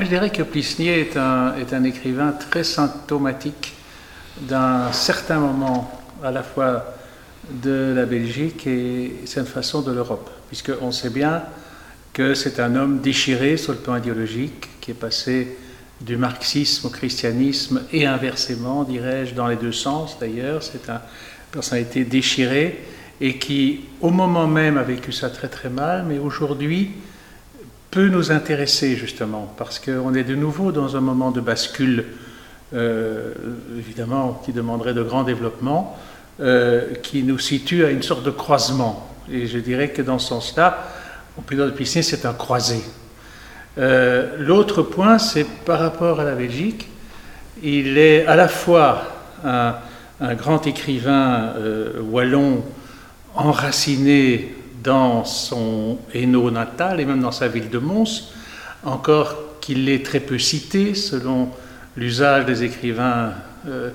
Je dirais que Plisnier est un, est un écrivain très symptomatique d'un certain moment à la fois de la Belgique et cette façon de l'Europe, puisqu'on sait bien que c'est un homme déchiré sur le plan idéologique, qui est passé du marxisme au christianisme et inversement, dirais-je, dans les deux sens d'ailleurs. C'est un personnalité déchirée et qui, au moment même, a vécu ça très très mal, mais aujourd'hui peut nous intéresser justement, parce qu'on est de nouveau dans un moment de bascule, euh, évidemment, qui demanderait de grands développements, euh, qui nous situe à une sorte de croisement. Et je dirais que dans ce sens-là, au plus de piscine, c'est un croisé. Euh, l'autre point, c'est par rapport à la Belgique. Il est à la fois un, grand écrivain wallon enraciné dans son Hainaut natal et même dans sa ville de Mons, encore qu'il est très peu cité selon l'usage des écrivains euh,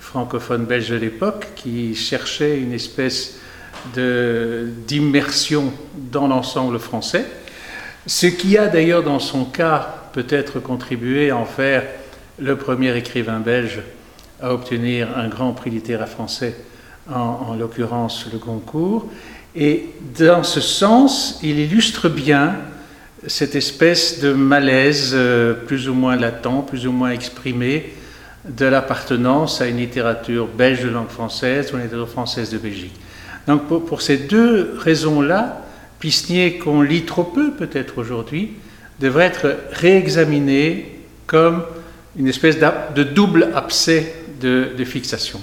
francophones belges de l'époque qui cherchaient une espèce d'immersion dans l'ensemble français. Ce qui a d'ailleurs dans son cas peut-être contribué à en faire le premier écrivain belge à obtenir un grand prix littéraire français, en, l'occurrence le Goncourt. Et dans ce sens, il illustre bien cette espèce de malaise euh, plus ou moins latent, plus ou moins exprimé de l'appartenance à une littérature belge de langue française ou une littérature française de Belgique. Donc pour, ces deux raisons-là, Pisnier, qu'on lit trop peu peut-être aujourd'hui, devrait être réexaminé comme une espèce de double abcès de fixation.